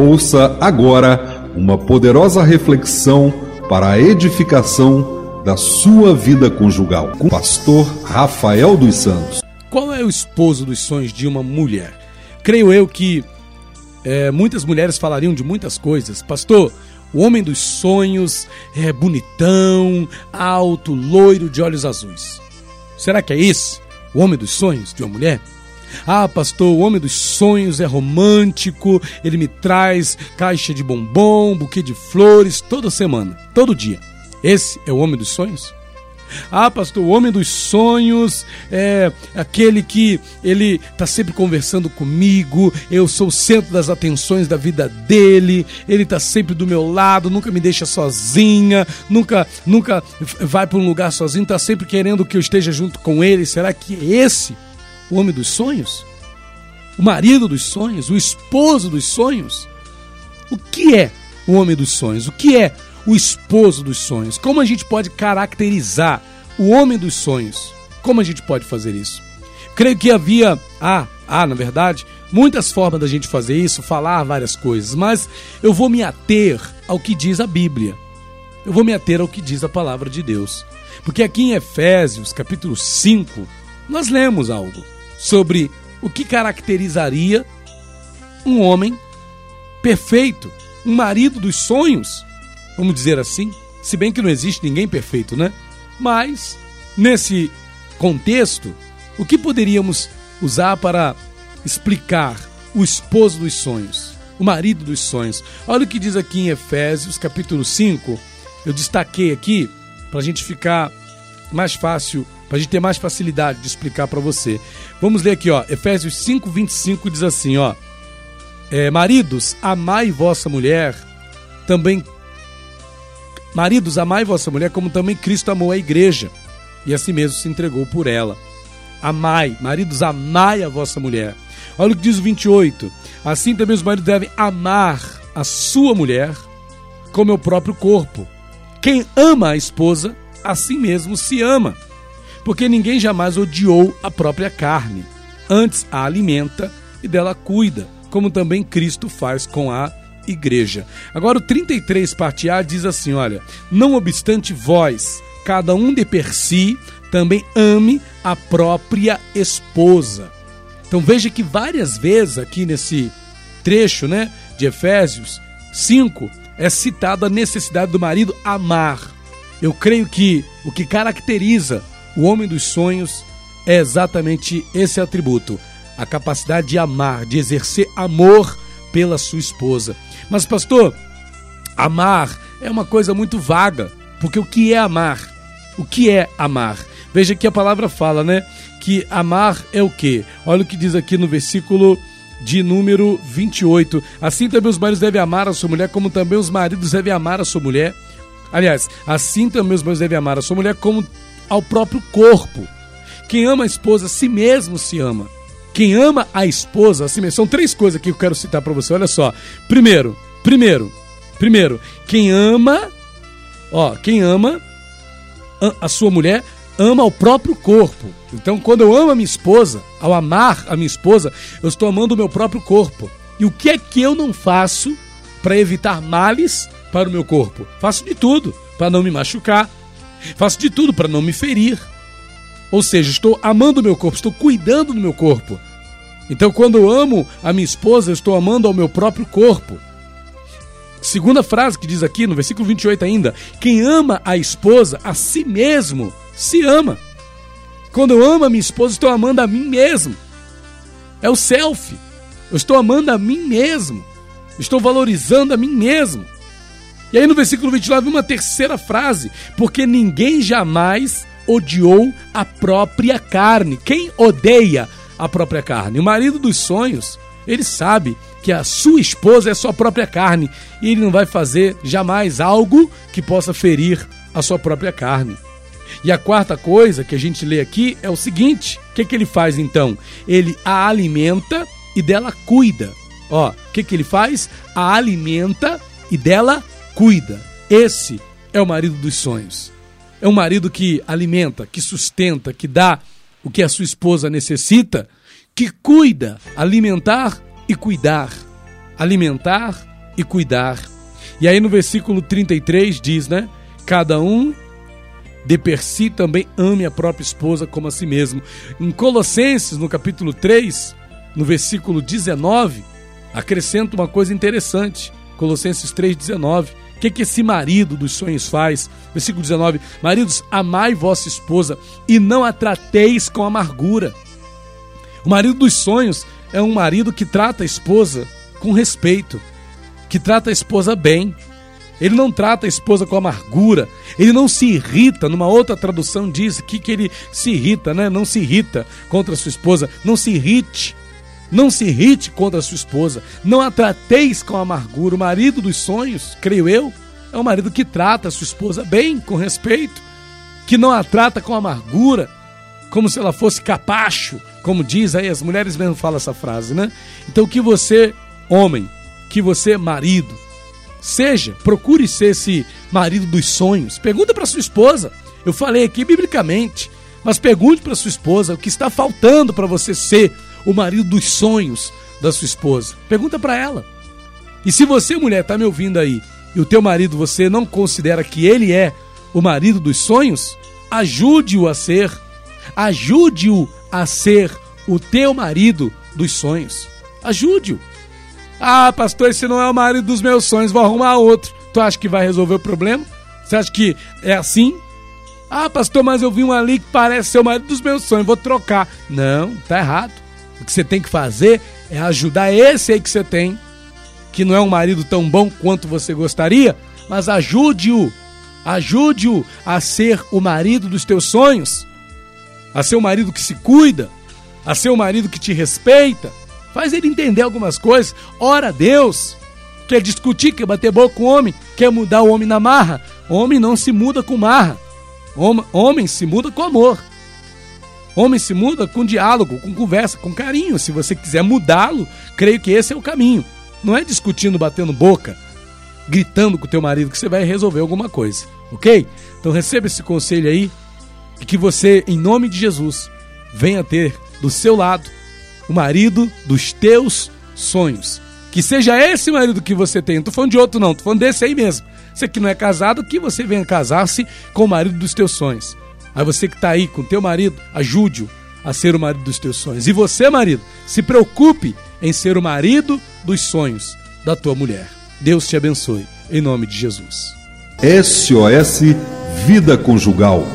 Ouça agora uma poderosa reflexão para a edificação da sua vida conjugal com o pastor Rafael dos Santos. Qual é o esposo dos sonhos de uma mulher? Creio eu que é, muitas mulheres falariam de muitas coisas. Pastor, o homem dos sonhos é bonitão, alto, loiro, de olhos azuis. Será que é esse o homem dos sonhos de uma mulher? Ah, pastor, o homem dos sonhos é romântico, ele me traz caixa de bombom, buquê de flores toda semana, todo dia. Esse é o homem dos sonhos? Ah, pastor, o homem dos sonhos é aquele que ele está sempre conversando comigo, eu sou o centro das atenções da vida dele, ele está sempre do meu lado, nunca me deixa sozinha, nunca, nunca vai para um lugar sozinho, está sempre querendo que eu esteja junto com ele. Será que é esse o homem dos sonhos? O marido dos sonhos? O esposo dos sonhos? O que é o homem dos sonhos? O que é o esposo dos sonhos? Como a gente pode caracterizar o homem dos sonhos? Como a gente pode fazer isso? Creio que havia, ah, ah, na verdade, muitas formas da gente fazer isso, falar várias coisas, mas eu vou me ater ao que diz a Bíblia. Eu vou me ater ao que diz a palavra de Deus. Porque aqui em Efésios, capítulo 5, nós lemos algo sobre o que caracterizaria um homem perfeito, um marido dos sonhos vamos dizer assim, se bem que não existe ninguém perfeito, né? Mas, nesse contexto, o que poderíamos usar para explicar o esposo dos sonhos, o marido dos sonhos? Olha o que diz aqui em Efésios, capítulo 5. Eu destaquei aqui para a gente ficar mais fácil, para a gente ter mais facilidade de explicar para você. Vamos ler aqui, ó. Efésios 5, 25 diz assim, ó. É, Maridos, amai vossa mulher, também Maridos, amai vossa mulher como também Cristo amou a igreja e assim mesmo se entregou por ela. Amai, maridos, amai a vossa mulher. Olha o que diz o 28. Assim também os maridos devem amar a sua mulher como o próprio corpo. Quem ama a esposa, assim mesmo se ama. Porque ninguém jamais odiou a própria carne. Antes a alimenta e dela cuida, como também Cristo faz com a igreja. Agora o 33 parte A diz assim, olha: "Não obstante vós, cada um de per si, também ame a própria esposa." Então veja que várias vezes aqui nesse trecho, né, de Efésios 5, é citada a necessidade do marido amar. Eu creio que o que caracteriza o homem dos sonhos é exatamente esse atributo, a capacidade de amar, de exercer amor pela sua esposa. Mas, pastor, amar é uma coisa muito vaga, porque o que é amar? O que é amar? Veja que a palavra fala, né? Que amar é o quê? Olha o que diz aqui no versículo de número 28. Assim também os maridos devem amar a sua mulher, como também os maridos devem amar a sua mulher. Aliás, assim também os maridos devem amar a sua mulher como ao próprio corpo. Quem ama a esposa, a si mesmo se ama. Quem ama a esposa, assim mesmo, são três coisas que eu quero citar para você. Olha só. Primeiro, primeiro, primeiro, quem ama, ó, quem ama a sua mulher ama o próprio corpo. Então, quando eu amo a minha esposa, ao amar a minha esposa, eu estou amando o meu próprio corpo. E o que é que eu não faço para evitar males para o meu corpo? Faço de tudo para não me machucar. Faço de tudo para não me ferir. Ou seja, estou amando o meu corpo, estou cuidando do meu corpo. Então, quando eu amo a minha esposa, eu estou amando ao meu próprio corpo. Segunda frase que diz aqui no versículo 28 ainda: quem ama a esposa, a si mesmo se ama. Quando eu amo a minha esposa, estou amando a mim mesmo. É o self. Eu estou amando a mim mesmo. Estou valorizando a mim mesmo. E aí no versículo 29, uma terceira frase: porque ninguém jamais odiou a própria carne. Quem odeia a própria carne? O marido dos sonhos, ele sabe que a sua esposa é a sua própria carne e ele não vai fazer jamais algo que possa ferir a sua própria carne. E a quarta coisa que a gente lê aqui é o seguinte: o que, que ele faz então? Ele a alimenta e dela cuida. Ó, o que, que ele faz? A alimenta e dela cuida. Esse é o marido dos sonhos. É um marido que alimenta, que sustenta, que dá o que a sua esposa necessita, que cuida, alimentar e cuidar. Alimentar e cuidar. E aí no versículo 33 diz, né? Cada um de per si também ame a própria esposa como a si mesmo. Em Colossenses, no capítulo 3, no versículo 19, acrescenta uma coisa interessante. Colossenses 3,19. O que, que esse marido dos sonhos faz? Versículo 19: Maridos, amai vossa esposa e não a trateis com amargura. O marido dos sonhos é um marido que trata a esposa com respeito, que trata a esposa bem. Ele não trata a esposa com amargura, ele não se irrita. Numa outra tradução diz aqui que ele se irrita, né? Não se irrita contra sua esposa, não se irrite. Não se irrite contra a sua esposa, não a trateis com amargura. O marido dos sonhos, creio eu, é um marido que trata a sua esposa bem, com respeito, que não a trata com amargura, como se ela fosse capacho, como diz aí, as mulheres mesmo falam essa frase, né? Então que você, homem, que você, marido, seja, procure ser esse marido dos sonhos. Pergunta para sua esposa. Eu falei aqui biblicamente, mas pergunte para sua esposa o que está faltando para você ser o marido dos sonhos da sua esposa. Pergunta para ela. E se você, mulher, está me ouvindo aí, e o teu marido você não considera que ele é o marido dos sonhos, ajude-o a ser. Ajude-o a ser o teu marido dos sonhos. Ajude-o. Ah, pastor, esse não é o marido dos meus sonhos, vou arrumar outro. Tu acha que vai resolver o problema? Você acha que é assim? Ah, pastor, mas eu vi um ali que parece ser o marido dos meus sonhos, vou trocar. Não, tá errado. O que você tem que fazer é ajudar esse aí que você tem, que não é um marido tão bom quanto você gostaria, mas ajude-o. Ajude-o a ser o marido dos teus sonhos, a ser o marido que se cuida, a ser o marido que te respeita. Faz ele entender algumas coisas. Ora a Deus. Quer discutir, quer bater boca com o homem, quer mudar o homem na marra. Homem não se muda com marra. Homem se muda com amor. Homem se muda com diálogo, com conversa, com carinho. Se você quiser mudá-lo, creio que esse é o caminho. Não é discutindo, batendo boca, gritando com o teu marido que você vai resolver alguma coisa, ok? Então receba esse conselho aí e que você, em nome de Jesus, venha ter do seu lado o marido dos teus sonhos. Que seja esse marido que você tem. Não tô falando de outro, não, tô falando desse aí mesmo. Você que não é casado, que você venha casar-se com o marido dos teus sonhos. Aí você que está aí com teu marido, ajude-o a ser o marido dos teus sonhos. E você, marido, se preocupe em ser o marido dos sonhos da tua mulher. Deus te abençoe, em nome de Jesus. SOS Vida Conjugal